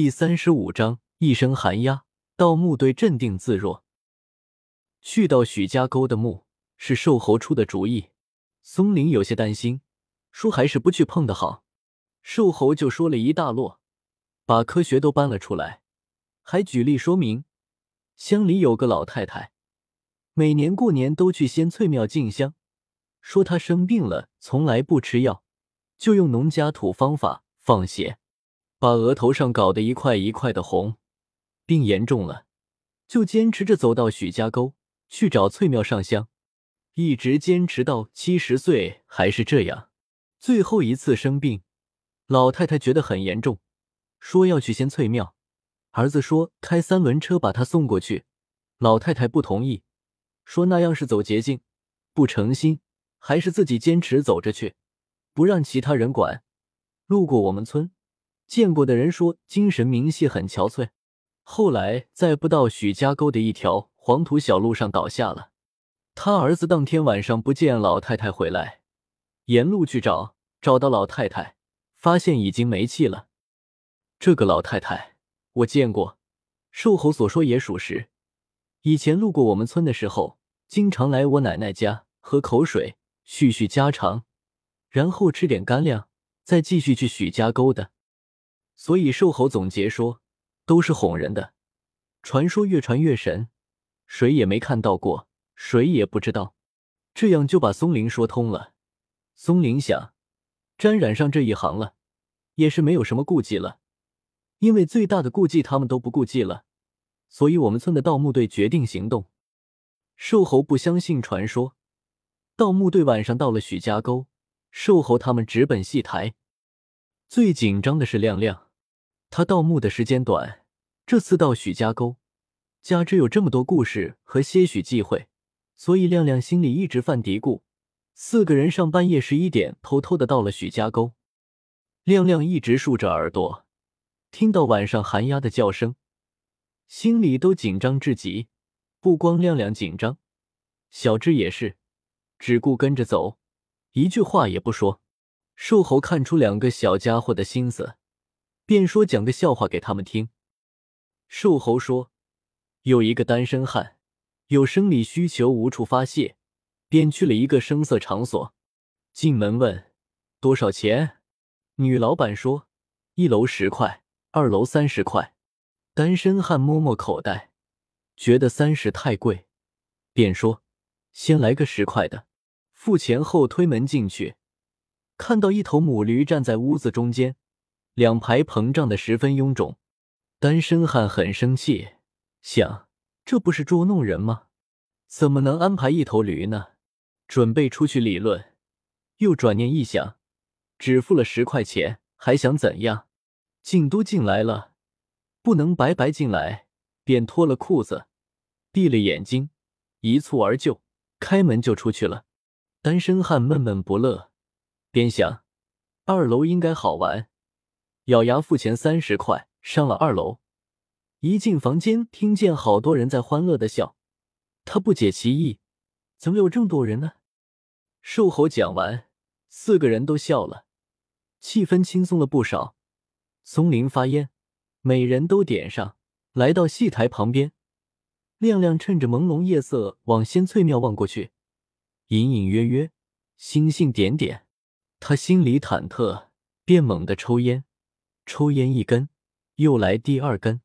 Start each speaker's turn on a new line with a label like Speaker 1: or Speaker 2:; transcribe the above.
Speaker 1: 第三十五章，一声寒鸦。盗墓队镇定自若。去到许家沟的墓是瘦猴出的主意，松林有些担心，说还是不去碰的好。瘦猴就说了一大摞，把科学都搬了出来，还举例说明，乡里有个老太太，每年过年都去仙翠庙进香，说她生病了，从来不吃药，就用农家土方法放血。把额头上搞得一块一块的红，病严重了，就坚持着走到许家沟去找翠庙上香，一直坚持到七十岁还是这样。最后一次生病，老太太觉得很严重，说要去仙翠庙。儿子说开三轮车把她送过去，老太太不同意，说那样是走捷径，不诚心，还是自己坚持走着去，不让其他人管。路过我们村。见过的人说精神明细很憔悴，后来在不到许家沟的一条黄土小路上倒下了。他儿子当天晚上不见老太太回来，沿路去找，找到老太太，发现已经没气了。这个老太太我见过，瘦猴所说也属实。以前路过我们村的时候，经常来我奶奶家喝口水，叙叙家常，然后吃点干粮，再继续去许家沟的。所以瘦猴总结说，都是哄人的，传说越传越神，谁也没看到过，谁也不知道，这样就把松林说通了。松林想，沾染上这一行了，也是没有什么顾忌了，因为最大的顾忌他们都不顾忌了，所以我们村的盗墓队决定行动。瘦猴不相信传说，盗墓队晚上到了许家沟，瘦猴他们直奔戏台，最紧张的是亮亮。他盗墓的时间短，这次到许家沟，加之有这么多故事和些许忌讳，所以亮亮心里一直犯嘀咕。四个人上半夜十一点偷偷的到了许家沟，亮亮一直竖着耳朵，听到晚上寒鸦的叫声，心里都紧张至极。不光亮亮紧张，小智也是，只顾跟着走，一句话也不说。瘦猴看出两个小家伙的心思。便说讲个笑话给他们听。瘦猴说：“有一个单身汉，有生理需求无处发泄，便去了一个声色场所。进门问多少钱，女老板说一楼十块，二楼三十块。单身汉摸摸口袋，觉得三十太贵，便说先来个十块的。付钱后推门进去，看到一头母驴站在屋子中间。”两排膨胀的十分臃肿，单身汉很生气，想这不是捉弄人吗？怎么能安排一头驴呢？准备出去理论，又转念一想，只付了十块钱，还想怎样？进都进来了，不能白白进来，便脱了裤子，闭了眼睛，一蹴而就，开门就出去了。单身汉闷闷不乐，边想二楼应该好玩。咬牙付钱三十块，上了二楼。一进房间，听见好多人在欢乐的笑。他不解其意，怎么有这么多人呢？瘦猴讲完，四个人都笑了，气氛轻松了不少。松林发烟，每人都点上。来到戏台旁边，亮亮趁着朦胧夜色往仙翠庙望过去，隐隐约约，星星点点。他心里忐忑，便猛地抽烟。抽烟一根，又来第二根。